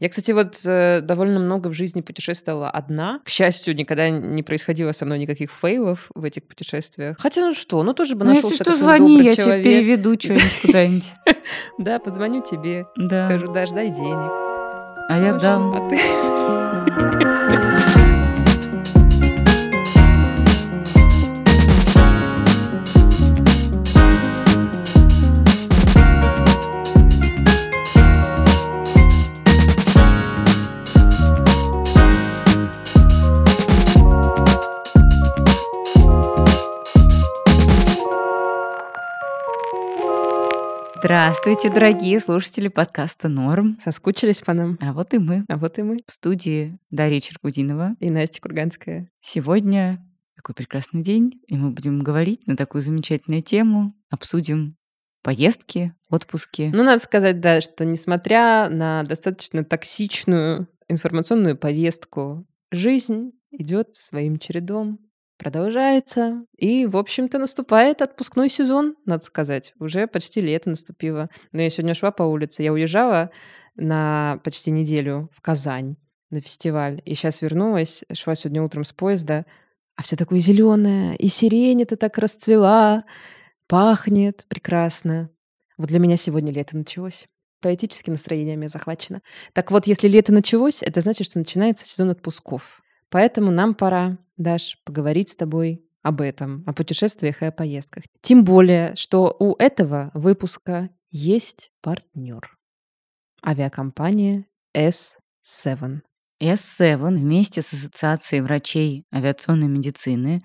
Я, кстати, вот э, довольно много в жизни путешествовала одна. К счастью, никогда не происходило со мной никаких фейлов в этих путешествиях. Хотя, ну что, ну тоже бы Ну, нашелся если что, звони, я тебе человек. переведу что-нибудь куда-нибудь. Да, позвоню тебе. Да. Скажу, Даш, дай денег. А я дам. А ты... Здравствуйте, дорогие слушатели подкаста «Норм». Соскучились по нам? А вот и мы А вот и мы. в студии Дарья Черкудинова. И Настя Курганская. Сегодня такой прекрасный день, и мы будем говорить на такую замечательную тему, обсудим поездки, отпуски. Ну, надо сказать, да, что несмотря на достаточно токсичную информационную повестку, жизнь идет своим чередом, продолжается. И, в общем-то, наступает отпускной сезон, надо сказать. Уже почти лето наступило. Но я сегодня шла по улице, я уезжала на почти неделю в Казань на фестиваль. И сейчас вернулась, шла сегодня утром с поезда, а все такое зеленое, и сирень это так расцвела, пахнет прекрасно. Вот для меня сегодня лето началось. Поэтическим настроением я захвачена. Так вот, если лето началось, это значит, что начинается сезон отпусков. Поэтому нам пора, Даш, поговорить с тобой об этом, о путешествиях и о поездках. Тем более, что у этого выпуска есть партнер. Авиакомпания S7. S7 вместе с Ассоциацией врачей авиационной медицины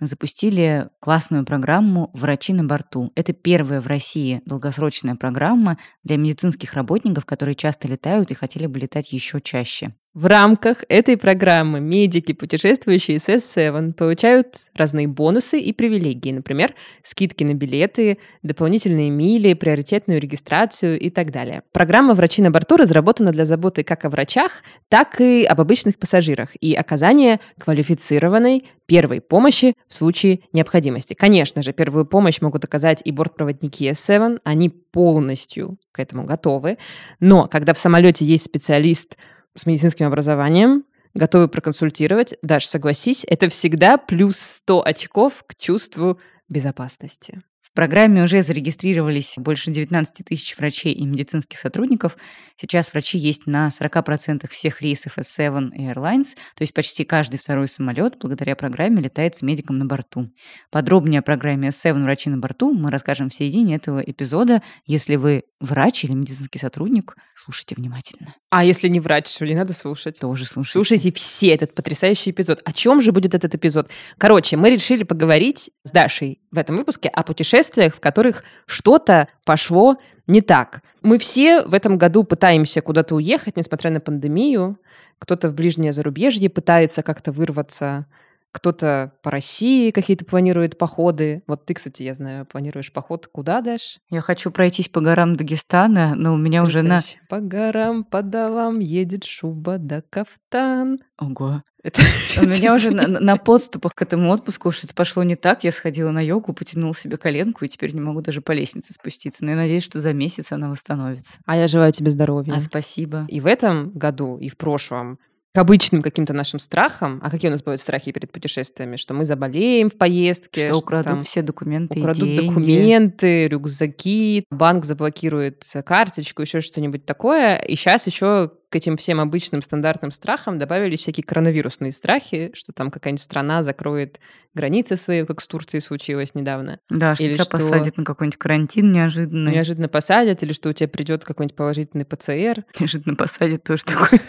запустили классную программу «Врачи на борту». Это первая в России долгосрочная программа для медицинских работников, которые часто летают и хотели бы летать еще чаще. В рамках этой программы медики, путешествующие с S7, получают разные бонусы и привилегии. Например, скидки на билеты, дополнительные мили, приоритетную регистрацию и так далее. Программа «Врачи на борту» разработана для заботы как о врачах, так и об обычных пассажирах и оказания квалифицированной первой помощи в случае необходимости. Конечно же, первую помощь могут оказать и бортпроводники S7, они полностью к этому готовы. Но когда в самолете есть специалист с медицинским образованием, готовы проконсультировать. Даш, согласись, это всегда плюс 100 очков к чувству безопасности. В программе уже зарегистрировались больше 19 тысяч врачей и медицинских сотрудников. Сейчас врачи есть на 40% всех рейсов S7 Airlines, то есть почти каждый второй самолет благодаря программе летает с медиком на борту. Подробнее о программе S7 «Врачи на борту» мы расскажем в середине этого эпизода. Если вы врач или медицинский сотрудник, слушайте внимательно. А если не врач, что ли, надо слушать? Тоже слушайте. Слушайте все этот потрясающий эпизод. О чем же будет этот эпизод? Короче, мы решили поговорить с Дашей в этом выпуске о путешествиях, в которых что-то пошло не так. Мы все в этом году пытаемся куда-то уехать, несмотря на пандемию. Кто-то в ближнее зарубежье пытается как-то вырваться, кто-то по России какие-то планирует походы. Вот ты, кстати, я знаю, планируешь поход куда, Даш? Я хочу пройтись по горам Дагестана, но у меня уже на... По горам, по долам едет шуба да кафтан. Ого. Это У меня уже на, на подступах к этому отпуску что-то пошло не так. Я сходила на йогу, потянула себе коленку, и теперь не могу даже по лестнице спуститься. Но я надеюсь, что за месяц она восстановится. А я желаю тебе здоровья. А спасибо. И в этом году, и в прошлом к обычным каким-то нашим страхам, а какие у нас бывают страхи перед путешествиями, что мы заболеем в поездке, Что украдут там все документы украдут деньги. документы, рюкзаки, банк заблокирует карточку, еще что-нибудь такое. И сейчас еще к этим всем обычным стандартным страхам добавились всякие коронавирусные страхи, что там какая-нибудь страна закроет границы свои, как с Турцией случилось недавно. Да, что Или тебя что посадят на какой-нибудь карантин неожиданно. Неожиданно посадят, или что у тебя придет какой-нибудь положительный ПЦР. Неожиданно посадят тоже такой.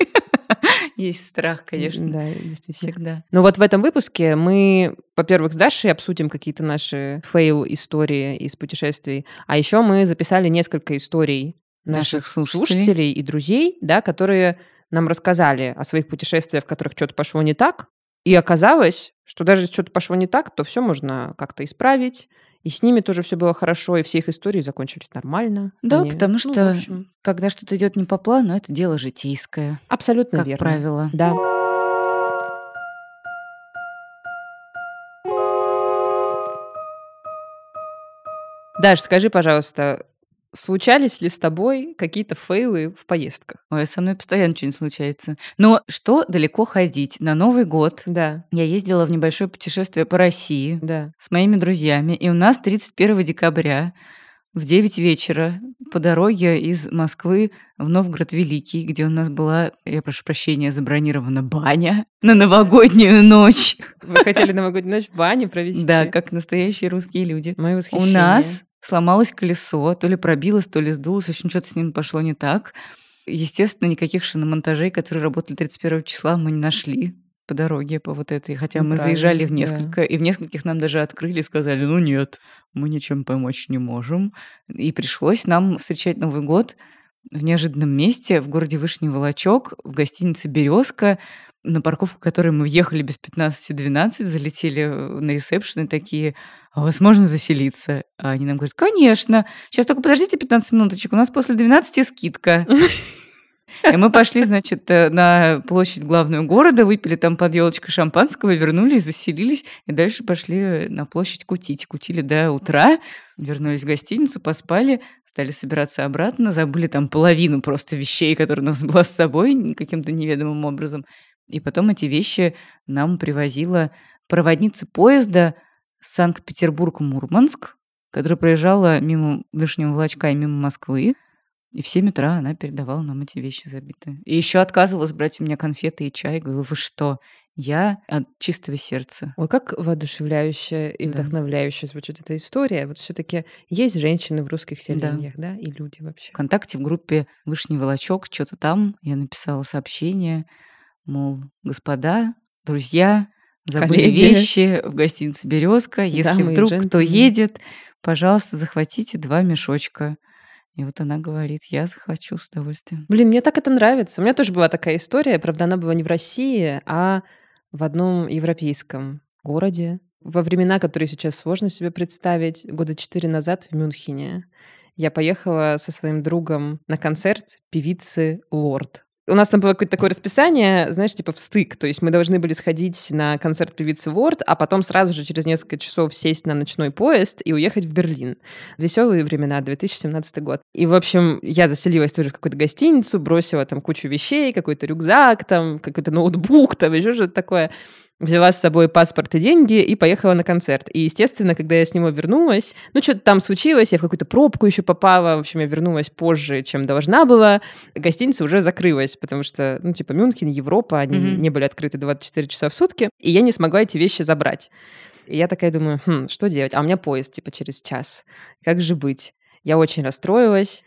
Есть страх, конечно. Да, действительно. Всегда. Ну вот в этом выпуске мы, во-первых, с Дашей обсудим какие-то наши фейл-истории из путешествий, а еще мы записали несколько историй наших, Наших слушателей. слушателей и друзей, да, которые нам рассказали о своих путешествиях, в которых что-то пошло не так, и оказалось, что даже если что-то пошло не так, то все можно как-то исправить, и с ними тоже все было хорошо, и все их истории закончились нормально. Да, Они- потому ну, что в общем, когда что-то идет не по плану, это дело житейское, абсолютно как верно. правило. Да. Даш, скажи, пожалуйста, случались ли с тобой какие-то фейлы в поездках? Ой, со мной постоянно что-нибудь случается. Но что далеко ходить? На Новый год Да, я ездила в небольшое путешествие по России да. с моими друзьями, и у нас 31 декабря в 9 вечера по дороге из Москвы в Новгород Великий, где у нас была, я прошу прощения, забронирована баня на новогоднюю ночь. Вы хотели новогоднюю ночь в бане провести? Да, как настоящие русские люди. Мои У восхищения. нас сломалось колесо, то ли пробилось, то ли сдулось, в общем, что-то с ним пошло не так. Естественно, никаких шиномонтажей, которые работали 31 числа, мы не нашли по дороге, по вот этой. Хотя Ну, мы заезжали в правильно, да. несколько, и в нескольких нам даже открыли, сказали, ну нет, мы ничем помочь не можем. И пришлось нам встречать Новый год в неожиданном месте в городе Вышний Волочок, в гостинице «Березка», на парковку которой мы въехали без 15-12, залетели э, на ресепшн и такие, а у вас можно заселиться? А они нам говорят, конечно, сейчас только подождите 15 минуточек, у нас после 12 скидка. И мы пошли, значит, э, на площадь главную города, выпили там под елочкой шампанского, вернулись, заселились, и дальше пошли на площадь кутить. Кутили до утра, вернулись в гостиницу, поспали, стали собираться обратно, забыли там половину просто вещей, которые у нас была с собой каким-то неведомым образом. И потом эти вещи нам привозила проводница поезда Санкт-Петербург-Мурманск, которая проезжала мимо Вышнего Волочка и мимо Москвы. И в 7 утра она передавала нам эти вещи забитые. И еще отказывалась брать у меня конфеты и чай. Говорила, вы что? Я от чистого сердца. Ой, как воодушевляющая и Да. вдохновляющая звучит эта история. Вот все таки есть женщины в русских Да. селениях, да, и люди вообще. ВКонтакте в группе Вышний Волочок, что-то там, я написала сообщение, мол, господа, друзья, забыли Коллеги. вещи в гостинице Березка. Если и вдруг кто едет, пожалуйста, захватите два мешочка. И вот она говорит, я захвачу с удовольствием. Блин, мне так это нравится. У меня тоже была такая история, правда, она была не в России, а в одном европейском городе. Во времена, которые сейчас сложно себе представить, года четыре назад в Мюнхене я поехала со своим другом на концерт певицы Лорд. У нас там было какое-то такое расписание, знаешь, типа в стык. То есть мы должны были сходить на концерт певицы Лорд, а потом сразу же через несколько часов сесть на ночной поезд и уехать в Берлин. Веселые времена, 2017 год. И, в общем, я заселилась тоже в какую-то гостиницу, бросила там кучу вещей, какой-то рюкзак, там какой-то ноутбук, там еще что-то такое. Взяла с собой паспорт и деньги и поехала на концерт. И, естественно, когда я с него вернулась, ну, что-то там случилось, я в какую-то пробку еще попала, в общем, я вернулась позже, чем должна была. Гостиница уже закрылась, потому что, ну, типа, Мюнхен, Европа, они Мгм. не были открыты 24 часа в сутки, и я не смогла эти вещи забрать. И я такая думаю, хм, что делать? А у меня поезд, типа, через час. Как же быть? Я очень расстроилась.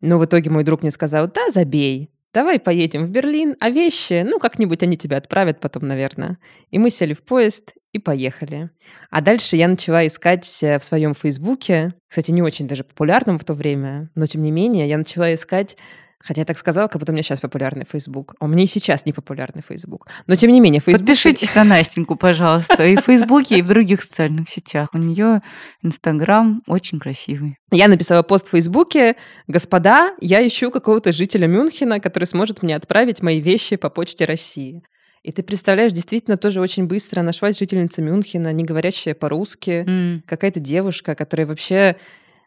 Но в итоге мой друг мне сказал, да, забей, давай поедем в Берлин, а вещи, ну, как-нибудь они тебя отправят потом, наверное. И мы сели в поезд и поехали. А дальше я начала искать э, в своем Фейсбуке, кстати, не очень даже популярном в то время, но тем не менее, я начала искать Хотя я так сказала, как будто у меня сейчас популярный Facebook. А у меня и сейчас не популярный Facebook. Но тем не менее, Facebook... Подпишитесь на Настеньку, пожалуйста, и в Фейсбуке, и в других социальных сетях. У нее Инстаграм очень красивый. Я написала пост в Фейсбуке. Господа, я ищу какого-то жителя Мюнхена, который сможет мне отправить мои вещи по почте России. И ты представляешь, действительно тоже очень быстро нашлась жительница Мюнхена, не говорящая по-русски, М. какая-то девушка, которая вообще...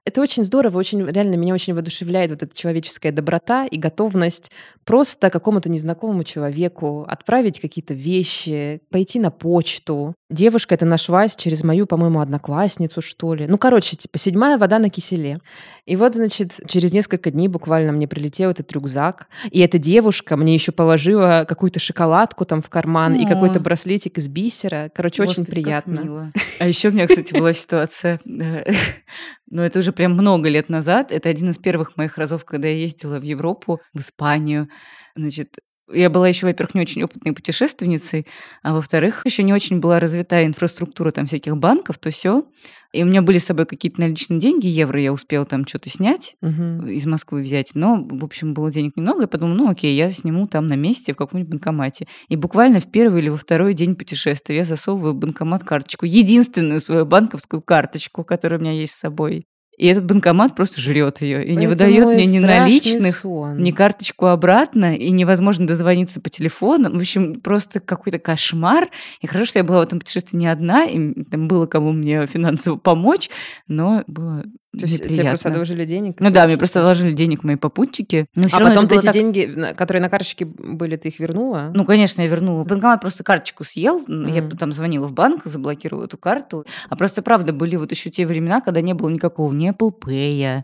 Это очень здорово, очень реально меня очень воодушевляет вот эта человеческая доброта и готовность просто какому-то незнакомому человеку отправить какие-то вещи, пойти на почту. Девушка эта нашлась через мою, по-моему, одноклассницу, что ли. Ну, короче, типа седьмая вода на киселе. И вот, значит, через несколько дней буквально мне прилетел этот рюкзак, и эта девушка мне еще положила какую-то шоколадку там в карман и О. какой-то браслетик из бисера. Короче, очень Господи, как приятно. А еще у меня, кстати, была ситуация, э, но это уже прям много лет назад. Это один из первых моих разов, когда я ездила в Европу, в Испанию. Значит, я была еще, во-первых, не очень опытной путешественницей, а во-вторых, еще не очень была развитая инфраструктура там всяких банков, то все. И у меня были с собой какие-то наличные деньги, евро я успела там что-то снять, Мгм. из Москвы взять. Но, в общем, было денег немного. Я подумала, ну окей, я сниму там на месте в каком-нибудь банкомате. И буквально в первый или во второй день путешествия я засовываю в банкомат карточку. Единственную свою банковскую карточку, которая у меня есть с собой. И этот банкомат просто жрет ее и не Это выдает мне ни наличных, сон. ни карточку обратно, и невозможно дозвониться по телефону. В общем, просто какой-то кошмар. И хорошо, что я была в этом путешествии не одна, и там было кому мне финансово помочь, но было То есть тебе просто одолжили денег? Ну да, мне просто одолжили денег мои попутчики. Но а потом ты эти так... деньги, которые на карточке были, ты их вернула? Ну, конечно, я вернула. Банкомат просто карточку съел, mm. я там звонила в банк, заблокировала эту карту. А просто, правда, были вот еще те времена, когда не было никакого ни Apple Pay,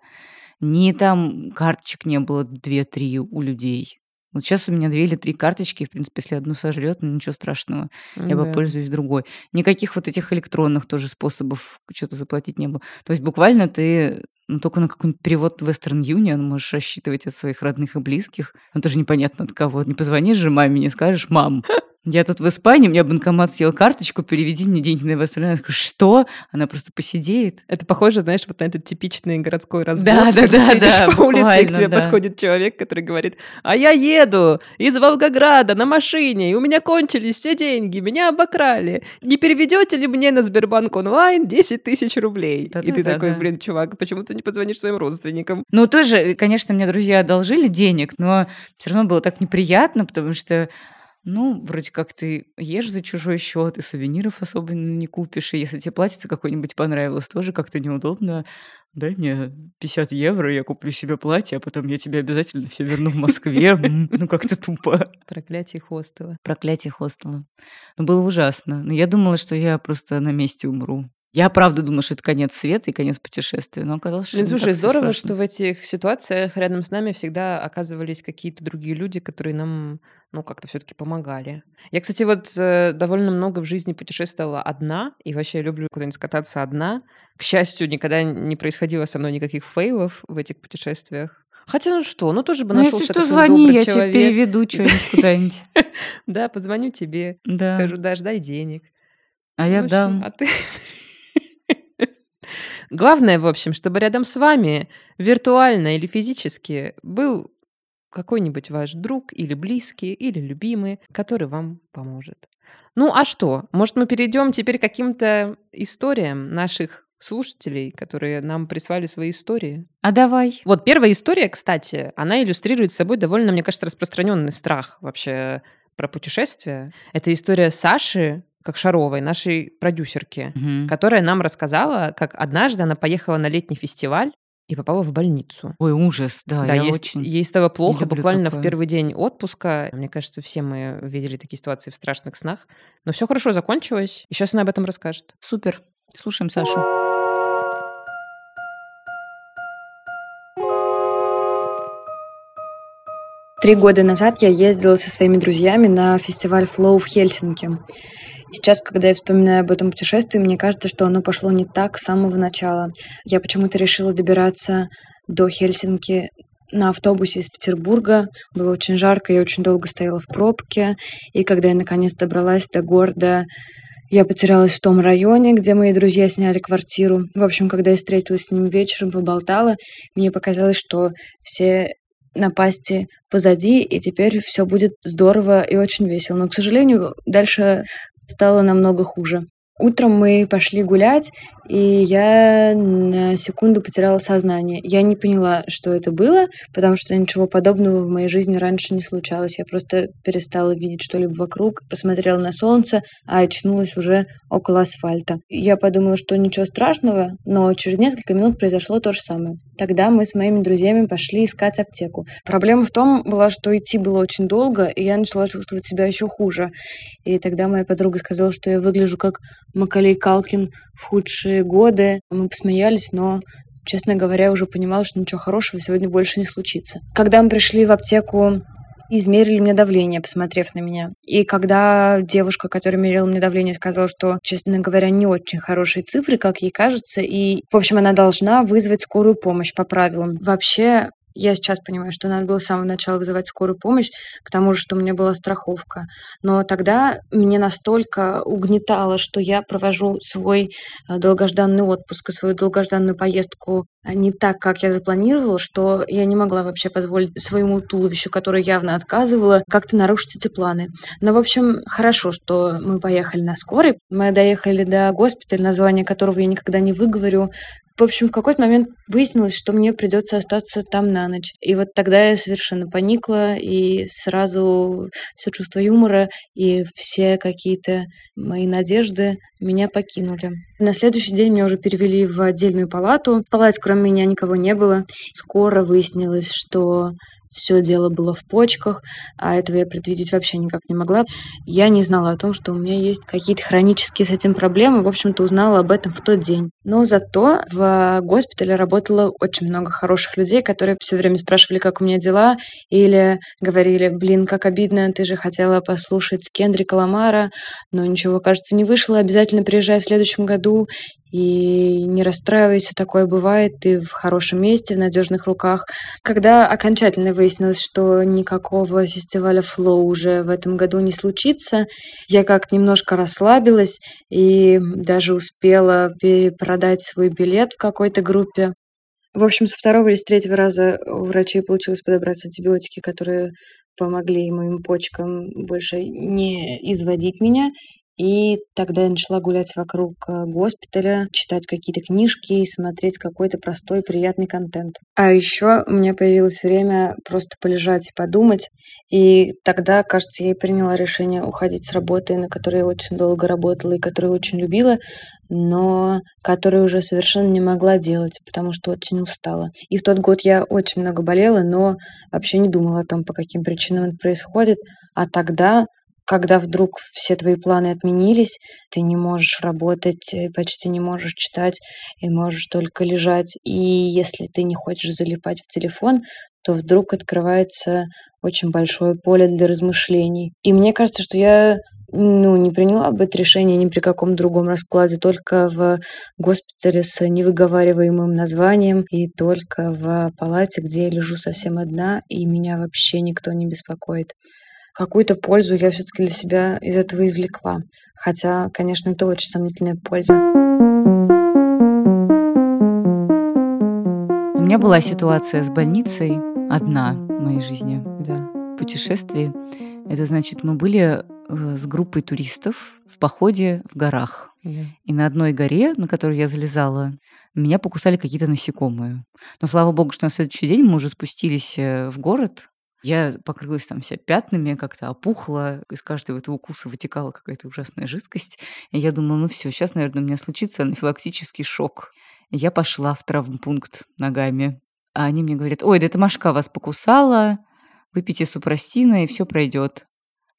ни там карточек не было 2-3 у людей. Вот сейчас у меня две или три карточки, в принципе, если одну сожрет, ну ничего страшного, я Да. попользуюсь другой. Никаких вот этих электронных тоже способов что-то заплатить не было. То есть буквально ты ну, только на какой-нибудь перевод Western Union можешь рассчитывать от своих родных и близких. Ну, тоже непонятно от кого. Не позвонишь же маме, не скажешь, мам, я тут в Испании, у меня банкомат съел карточку, переведи мне деньги на Вестерн. Я говорю, что? Она просто посидеет. Это похоже, знаешь, вот на этот типичный городской разбор. Да, да, да, да. по улице, и к тебе да. подходит человек, который говорит, а я еду из Волгограда на машине, и у меня кончились все деньги, меня обокрали. Не переведете ли мне на Сбербанк онлайн 10 тысяч рублей? Да, и да, ты да, такой, да. блин, чувак, почему ты не позвонишь своим родственникам? Ну, тоже, конечно, мне друзья одолжили денег, но все равно было так неприятно, потому что ну, вроде как ты ешь за чужой счет, и сувениров особо не купишь. И если тебе платьице какое-нибудь понравилось, тоже как-то неудобно. Дай мне 50 евро, я куплю себе платье, а потом я тебе обязательно все верну в Москве. Ну, как-то тупо. Проклятие хостела. Проклятие хостела. Ну, было ужасно. Но я думала, что я просто на месте умру. Я правда думала, что это конец света и конец путешествия, но оказалось, что Блин, слушай, здорово, что в этих ситуациях рядом с нами всегда оказывались какие-то другие люди, которые нам, ну, как-то все-таки помогали. Я, кстати, вот э, довольно много в жизни путешествовала одна, и вообще люблю куда-нибудь кататься одна. К счастью, никогда не происходило со мной никаких фейлов в этих путешествиях. Хотя, ну что, ну тоже бы ну, нашелся если что, звони, я человек. тебе переведу что-нибудь куда-нибудь. Да, позвоню тебе, скажу, дашь, дай денег. А я дам. А ты Главное, в общем, чтобы рядом с вами, виртуально или физически, был какой-нибудь ваш друг или близкий, или любимый, который вам поможет. Ну а что? Может, мы перейдем теперь к каким-то историям наших слушателей, которые нам прислали свои истории? А давай. Вот первая история, кстати, она иллюстрирует собой довольно, мне кажется, распространенный страх вообще про путешествия. Это история Саши, как Шаровой, нашей продюсерки, угу. которая нам рассказала, как однажды она поехала на летний фестиваль и попала в больницу. Ой, ужас, да, да я ей, очень ей стало плохо буквально такое. в первый день отпуска. Мне кажется, все мы видели такие ситуации в страшных снах. Но все хорошо закончилось, и сейчас она об этом расскажет. Супер. Слушаем Сашу. Три года назад я ездила со своими друзьями на фестиваль Flow в Хельсинки. Сейчас, когда я вспоминаю об этом путешествии, мне кажется, что оно пошло не так с самого начала. Я почему-то решила добираться до Хельсинки на автобусе из Петербурга. Было очень жарко, я очень долго стояла в пробке. И когда я наконец добралась до города, я потерялась в том районе, где мои друзья сняли квартиру. В общем, когда я встретилась с ним вечером, поболтала, мне показалось, что все напасти позади, и теперь все будет здорово и очень весело. Но, к сожалению, дальше стало намного хуже. Утром мы пошли гулять, и я на секунду потеряла сознание. Я не поняла, что это было, потому что ничего подобного в моей жизни раньше не случалось. Я просто перестала видеть что-либо вокруг, посмотрела на солнце, а очнулась уже около асфальта. Я подумала, что ничего страшного, но через несколько минут произошло то же самое. Тогда мы с моими друзьями пошли искать аптеку. Проблема в том была, что идти было очень долго, и я начала чувствовать себя еще хуже. И тогда моя подруга сказала, что я выгляжу как Макалей Калкин в худшие годы. Мы посмеялись, но честно говоря, уже понимала, что ничего хорошего сегодня больше не случится. Когда мы пришли в аптеку, измерили мне давление, посмотрев на меня. И когда девушка, которая мерила мне давление, сказала, что, честно говоря, не очень хорошие цифры, как ей кажется, и, в общем, она должна вызвать скорую помощь по правилам. Вообще, я сейчас понимаю, что надо было с самого начала вызывать скорую помощь, к тому же, что у меня была страховка. Но тогда мне настолько угнетало, что я провожу свой э, долгожданный отпуск и свою долгожданную поездку а, не так, как я запланировала, что я не могла вообще позволить своему туловищу, которое явно отказывало, как-то нарушить эти планы. Но, в общем, хорошо, что мы поехали на скорой. Мы доехали до госпиталя, название которого я никогда не выговорю, В общем, в какой-то момент выяснилось, что мне придется остаться там на ночь. И вот тогда я совершенно поникла, и сразу все чувство юмора и все какие-то мои надежды меня покинули. На следующий день меня уже перевели в отдельную палату. В палате кроме меня никого не было. Скоро выяснилось, что все дело было в почках, а этого я предвидеть вообще никак не могла. Я не знала о том, что у меня есть какие-то хронические с этим проблемы. В общем-то, узнала об этом в тот день. Но зато в госпитале работало очень много хороших людей, которые все время спрашивали, как у меня дела, или говорили, блин, как обидно, ты же хотела послушать Кендрика Ламара, но ничего, кажется, не вышло, обязательно приезжай в следующем году. И не расстраивайся, такое бывает, ты в хорошем месте, в надежных руках. Когда окончательно выяснилось, что никакого фестиваля Flow уже в этом году не случится, я как немножко расслабилась и даже успела перепродать свой билет в какой-то группе. В общем, со второго или с третьего раза у врачей получилось подобрать антибиотики, которые помогли моим почкам больше не изводить меня и тогда я начала гулять вокруг э, госпиталя, читать какие-то книжки и смотреть какой-то простой, приятный контент. А еще у меня появилось время просто полежать и подумать. И тогда, кажется, я и приняла решение уходить с работы, на которой я очень долго работала и которую очень любила, но которую уже совершенно не могла делать, потому что очень устала. И в тот год я очень много болела, но вообще не думала о том, по каким причинам это происходит. А тогда когда вдруг все твои планы отменились, ты не можешь работать, э, почти не можешь читать и можешь только лежать. И если ты не хочешь залипать в телефон, то вдруг открывается очень большое поле для размышлений. И мне кажется, что я ну, не приняла бы это решение ни при каком другом раскладе, только в госпитале с невыговариваемым названием и только в палате, где я лежу совсем одна, и меня вообще никто не беспокоит какую-то пользу я все-таки для себя из этого извлекла. Хотя, конечно, это очень сомнительная польза. У меня была ситуация с больницей одна в моей жизни. Да. Путешествие. Это значит, мы были э, с группой туристов в походе в горах. Да. И на одной горе, на которую я залезала, меня покусали какие-то насекомые. Но слава богу, что на следующий день мы уже спустились э, в город, я покрылась там вся пятнами, как-то опухла, из каждого этого укуса вытекала какая-то ужасная жидкость. И я думала, ну все, сейчас, наверное, у меня случится анафилактический шок. И я пошла в травмпункт ногами. А они мне говорят, ой, да эта Машка вас покусала, выпейте супрастина, и все пройдет.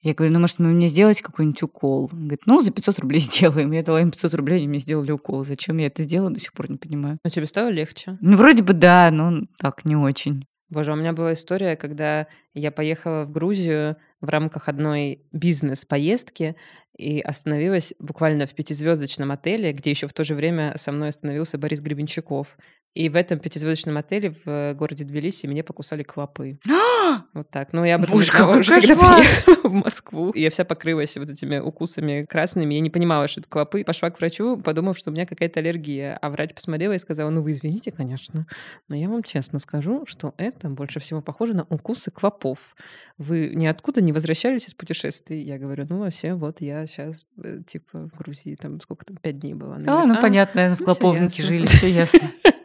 Я говорю, ну, может, мне сделать какой-нибудь укол? Он говорит, ну, за 500 рублей сделаем. Я дала им 500 рублей, они мне сделали укол. Зачем я это сделала, до сих пор не понимаю. Но тебе стало легче? Ну, вроде бы да, но так, не очень. Боже, у меня была история, когда я поехала в Грузию в рамках одной бизнес-поездки и остановилась буквально в пятизвездочном отеле, где еще в то же время со мной остановился Борис Гребенщиков. И в этом пятизвездочном отеле в городе Тбилиси меня покусали клопы. вот так. Ну, я об этом Боже, какой уже, когда приехала в Москву. И я вся покрылась вот этими укусами красными. Я не понимала, что это клопы. Пошла к врачу, подумав, что у меня какая-то аллергия. А врач посмотрела и сказала, ну, вы извините, конечно, но я вам честно скажу, что это больше всего похоже на укусы клопов. Вы ниоткуда не возвращались из путешествий? Я говорю, ну, вообще, вот я сейчас, типа, в Грузии, там, сколько там, пять дней была. Она А, говорит, ну понятно, наверное, в ну, Клоповнике жили, все ясно.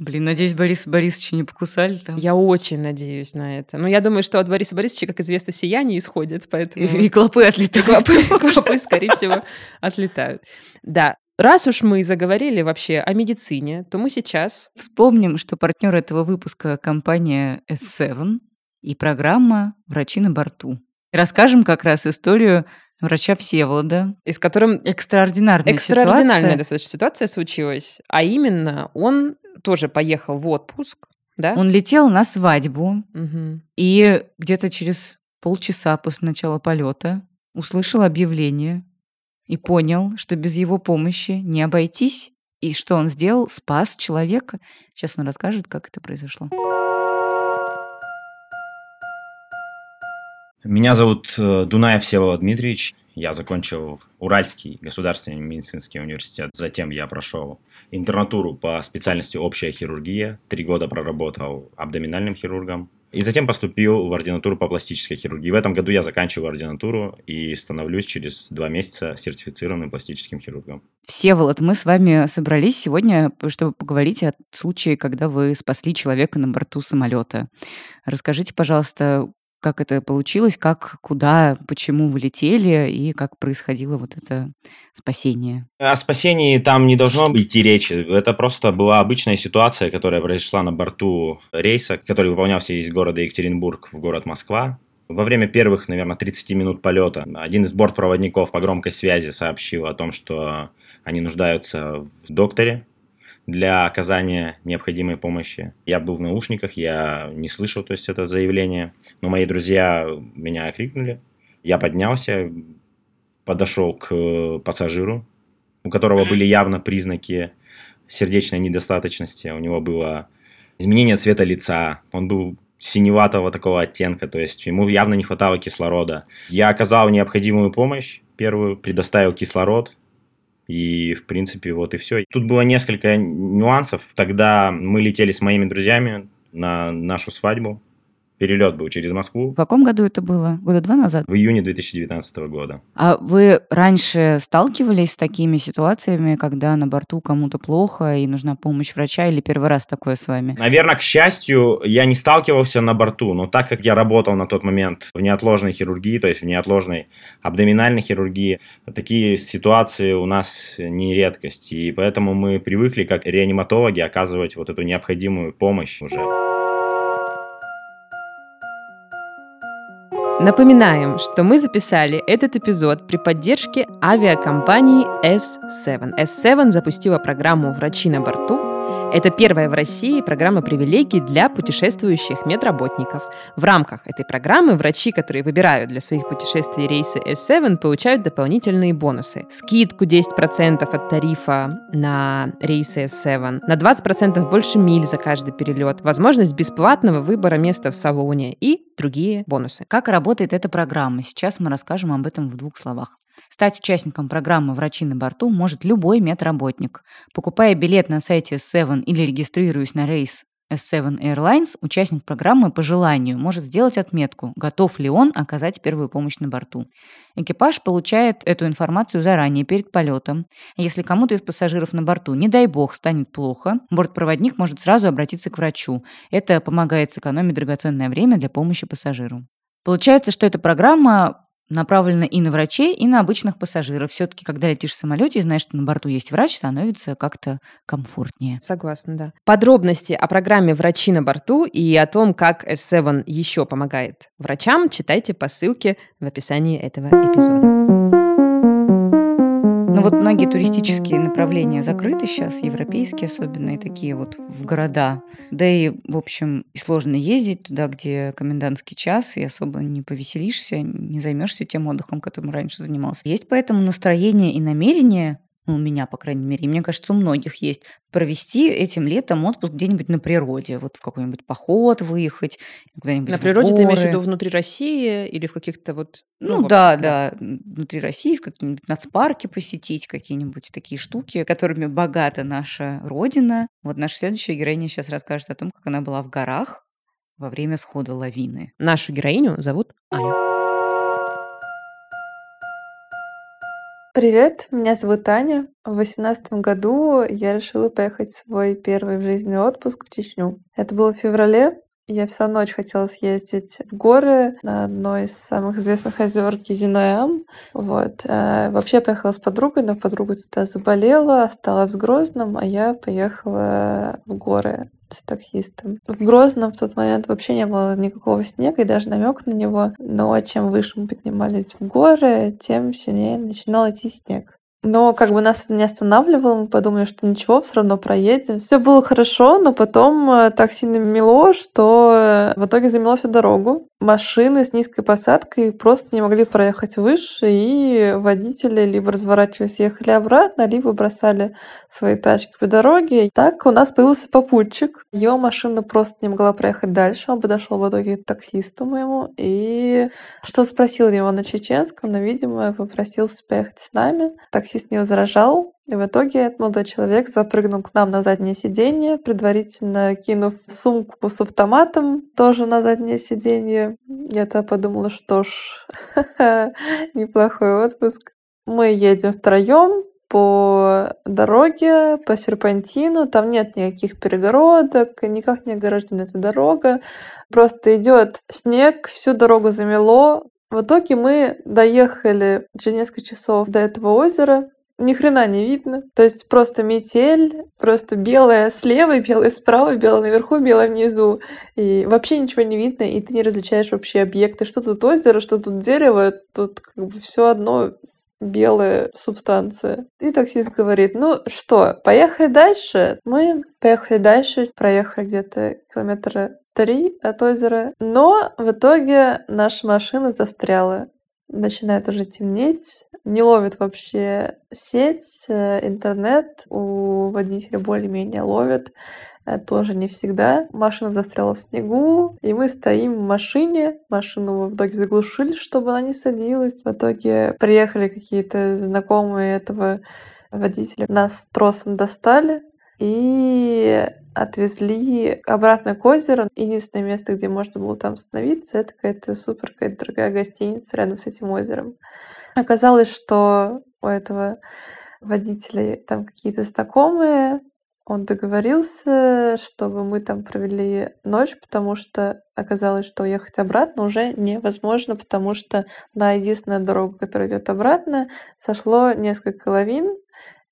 Блин, надеюсь, Борис Борисовича не покусали там. Я очень надеюсь на это. Но я думаю, что от Бориса Борисовича, как известно, сияние исходит, поэтому... И, и клопы отлетают. клопы, клопы, скорее всего, отлетают. Да. Раз уж мы заговорили вообще о медицине, то мы сейчас... Вспомним, что партнер этого выпуска компания S7 и программа «Врачи на борту». Расскажем как раз историю врача Всеволода. И с которым Экстраординарная экстраординарная ситуация. достаточно ситуация случилась. А именно, он тоже поехал в отпуск, да? Он летел на свадьбу, Мгм. и где-то через полчаса после начала полета услышал объявление и понял, что без его помощи не обойтись. И что он сделал? Спас человека. Сейчас он расскажет, как это произошло. Меня зовут э, Дунаев Всеволод Дмитриевич. Я закончил Уральский государственный медицинский университет. Затем я прошел интернатуру по специальности общая хирургия. Три года проработал абдоминальным хирургом. И затем поступил в ординатуру по пластической хирургии. В этом году я заканчиваю ординатуру и становлюсь через два месяца сертифицированным пластическим хирургом. Всеволод, мы с вами собрались сегодня, чтобы поговорить о случае, когда вы спасли человека на борту самолета. Расскажите, пожалуйста, как это получилось, как, куда, почему вы летели и как происходило вот это спасение? О спасении там не должно идти речи. Это просто была обычная ситуация, которая произошла на борту рейса, который выполнялся из города Екатеринбург в город Москва. Во время первых, наверное, 30 минут полета один из бортпроводников по громкой связи сообщил о том, что они нуждаются в докторе, для оказания необходимой помощи. Я был в наушниках, я не слышал, то есть это заявление, но мои друзья меня окрикнули. Я поднялся, подошел к пассажиру, у которого были явно признаки сердечной недостаточности. У него было изменение цвета лица, он был синеватого такого оттенка, то есть ему явно не хватало кислорода. Я оказал необходимую помощь, первую, предоставил кислород, и, в принципе, вот и все. Тут было несколько нюансов. Тогда мы летели с моими друзьями на нашу свадьбу. Перелет был через Москву. В каком году это было? Года два назад? В июне 2019 года. А вы раньше сталкивались с такими ситуациями, когда на борту кому-то плохо и нужна помощь врача, или первый раз такое с вами? Наверное, к счастью, я не сталкивался на борту, но так как я работал на тот момент в неотложной хирургии, то есть в неотложной абдоминальной хирургии, такие ситуации у нас не редкость, и поэтому мы привыкли как реаниматологи оказывать вот эту необходимую помощь уже. Напоминаем, что мы записали этот эпизод при поддержке авиакомпании S7. S7 запустила программу «Врачи на борту», это первая в России программа привилегий для путешествующих медработников. В рамках этой программы врачи, которые выбирают для своих путешествий рейсы S7, получают дополнительные бонусы. Скидку 10% от тарифа на рейсы S7, на 20% больше миль за каждый перелет, возможность бесплатного выбора места в салоне и другие бонусы. Как работает эта программа? Сейчас мы расскажем об этом в двух словах. Стать участником программы «Врачи на борту» может любой медработник. Покупая билет на сайте S7 или регистрируясь на рейс S7 Airlines, участник программы по желанию может сделать отметку, готов ли он оказать первую помощь на борту. Экипаж получает эту информацию заранее, перед полетом. Если кому-то из пассажиров на борту, не дай бог, станет плохо, бортпроводник может сразу обратиться к врачу. Это помогает сэкономить драгоценное время для помощи пассажиру. Получается, что эта программа направлена и на врачей, и на обычных пассажиров. Все-таки, когда летишь в самолете и знаешь, что на борту есть врач, становится как-то комфортнее. Согласна, да. Подробности о программе «Врачи на борту» и о том, как S7 еще помогает врачам, читайте по ссылке в описании этого эпизода. Ну вот многие туристические направления закрыты сейчас, европейские особенно, и такие вот в города. Да и, в общем, сложно ездить туда, где комендантский час, и особо не повеселишься, не займешься тем отдыхом, которым раньше занимался. Есть поэтому настроение и намерение ну, у меня, по крайней мере, и мне кажется, у многих есть, провести этим летом отпуск где-нибудь на природе, вот в какой-нибудь поход выехать, куда-нибудь На природе ты имеешь в виду внутри России или в каких-то вот... Ну, ну да, да, внутри России, в какие-нибудь нацпарки посетить, какие-нибудь такие штуки, которыми богата наша родина. Вот наша следующая героиня сейчас расскажет о том, как она была в горах во время схода лавины. Нашу героиню зовут Аня. Привет, меня зовут Аня. В восемнадцатом году я решила поехать в свой первый в жизни отпуск в Чечню. Это было в феврале. Я равно очень хотела съездить в горы на одной из самых известных озер Кизинаям. Вот. А вообще я поехала с подругой, но подруга тогда заболела, осталась в Грозном, а я поехала в горы с таксистом. В Грозном в тот момент вообще не было никакого снега и даже намек на него. Но чем выше мы поднимались в горы, тем сильнее начинал идти снег. Но как бы нас это не останавливало, мы подумали, что ничего, все равно проедем. Все было хорошо, но потом э, так сильно мело, что э, в итоге замело всю дорогу. Машины с низкой посадкой просто не могли проехать выше, и водители либо разворачивались ехали обратно, либо бросали свои тачки по дороге. Так у нас появился попутчик. Его машина просто не могла проехать дальше. Он подошел в итоге к таксисту моему и что спросил его на чеченском, но, видимо, попросился поехать с нами. Так таксист не возражал, в итоге этот молодой человек запрыгнул к нам на заднее сиденье, предварительно кинув сумку с автоматом тоже на заднее сиденье. Я-то подумала, что ж, неплохой отпуск. Мы едем втроем по дороге, по серпантину. Там нет никаких перегородок, никак не ограждена эта дорога. Просто идет снег, всю дорогу замело. В итоге мы доехали через несколько часов до этого озера ни хрена не видно. То есть просто метель, просто белая слева, белая справа, белая наверху, белая внизу. И вообще ничего не видно, и ты не различаешь вообще объекты. Что тут озеро, что тут дерево, тут как бы все одно белая субстанция. И таксист говорит, ну что, поехали дальше? Мы поехали дальше, проехали где-то километра три от озера, но в итоге наша машина застряла начинает уже темнеть, не ловит вообще сеть, э, интернет у водителя более-менее ловит, э, тоже не всегда. Машина застряла в снегу, и мы стоим в машине. Машину в итоге заглушили, чтобы она не садилась. В итоге приехали какие-то знакомые этого водителя, нас тросом достали, и отвезли обратно к озеру. Единственное место, где можно было там остановиться, это какая-то супер какая-то дорогая гостиница рядом с этим озером. Оказалось, что у этого водителя там какие-то знакомые, он договорился, чтобы мы там провели ночь, потому что оказалось, что уехать обратно уже невозможно, потому что на единственную дорогу, которая идет обратно, сошло несколько лавин,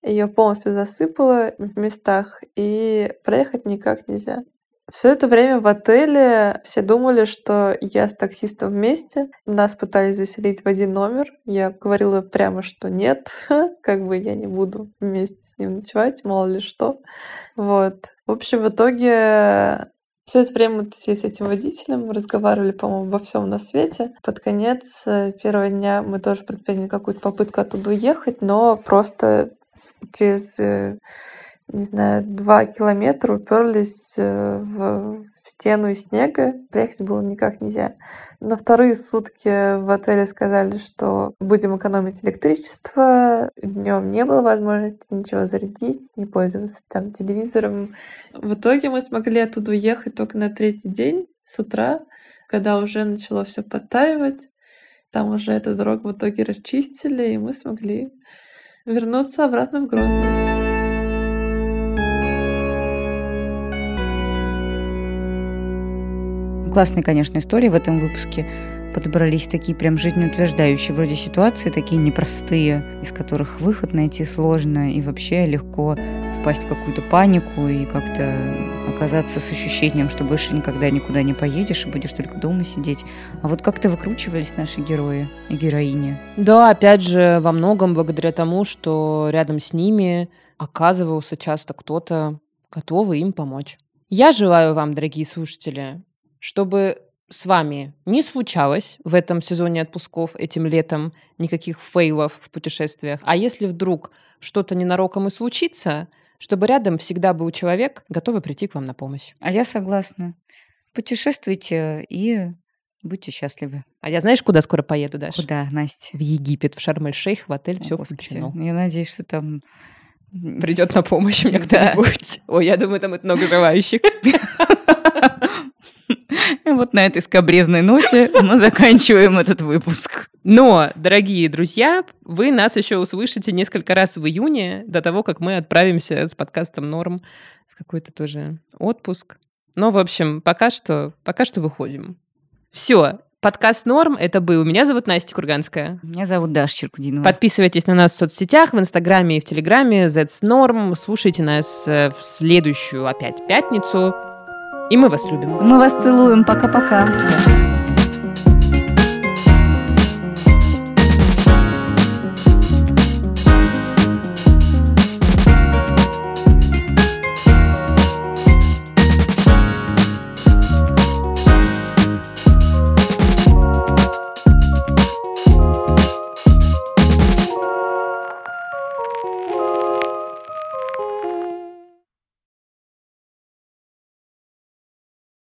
ее полностью засыпало в местах, и проехать никак нельзя. Все это время в отеле все думали, что я с таксистом вместе. Нас пытались заселить в один номер. Я говорила прямо, что нет, как бы я не буду вместе с ним ночевать, мало ли что. Вот. В общем, в итоге все это время мы тусили с этим водителем, разговаривали, по-моему, обо всем на свете. Под конец э, первого дня мы тоже предприняли какую-то попытку оттуда уехать, но просто через, э, не знаю, два километра уперлись э, в стену из снега. Приехать было никак нельзя. На вторые сутки в отеле сказали, что будем экономить электричество. Днем не было возможности ничего зарядить, не пользоваться там телевизором. В итоге мы смогли оттуда уехать только на третий день с утра, когда уже начало все подтаивать. Там уже эту дорогу в итоге расчистили, и мы смогли вернуться обратно в Грозный. Классные, конечно, истории в этом выпуске. Подобрались такие прям жизнеутверждающие вроде ситуации, такие непростые, из которых выход найти сложно и вообще легко впасть в какую-то панику и как-то оказаться с ощущением, что больше никогда никуда не поедешь и будешь только дома сидеть. А вот как-то выкручивались наши герои и героини. Да, опять же, во многом благодаря тому, что рядом с ними оказывался часто кто-то, готовый им помочь. Я желаю вам, дорогие слушатели, чтобы с вами не случалось в этом сезоне отпусков этим летом никаких фейлов в путешествиях. А если вдруг что-то ненароком и случится, чтобы рядом всегда был человек, готовый прийти к вам на помощь. А я согласна. Путешествуйте и будьте счастливы. А я знаешь, куда скоро поеду, Даша? Куда, Настя? В Египет, в Шарм-эль-Шейх, в отель, все включено. Я надеюсь, что там придет на помощь мне кто-нибудь. Ой, я думаю, там это много желающих. Вот на этой скобрезной ноте мы заканчиваем этот выпуск. Но, дорогие друзья, вы нас еще услышите несколько раз в июне, до того, как мы отправимся с подкастом «Норм» в какой-то тоже отпуск. Но, в общем, пока что, пока что выходим. Все, Подкаст «Норм» — это был. Меня зовут Настя Курганская. Меня зовут Даша Черкудинова. Подписывайтесь на нас в соцсетях, в Инстаграме и в Телеграме. That's Norm. Слушайте нас э, в следующую опять пятницу. И мы вас любим. Мы вас целуем. Пока-пока.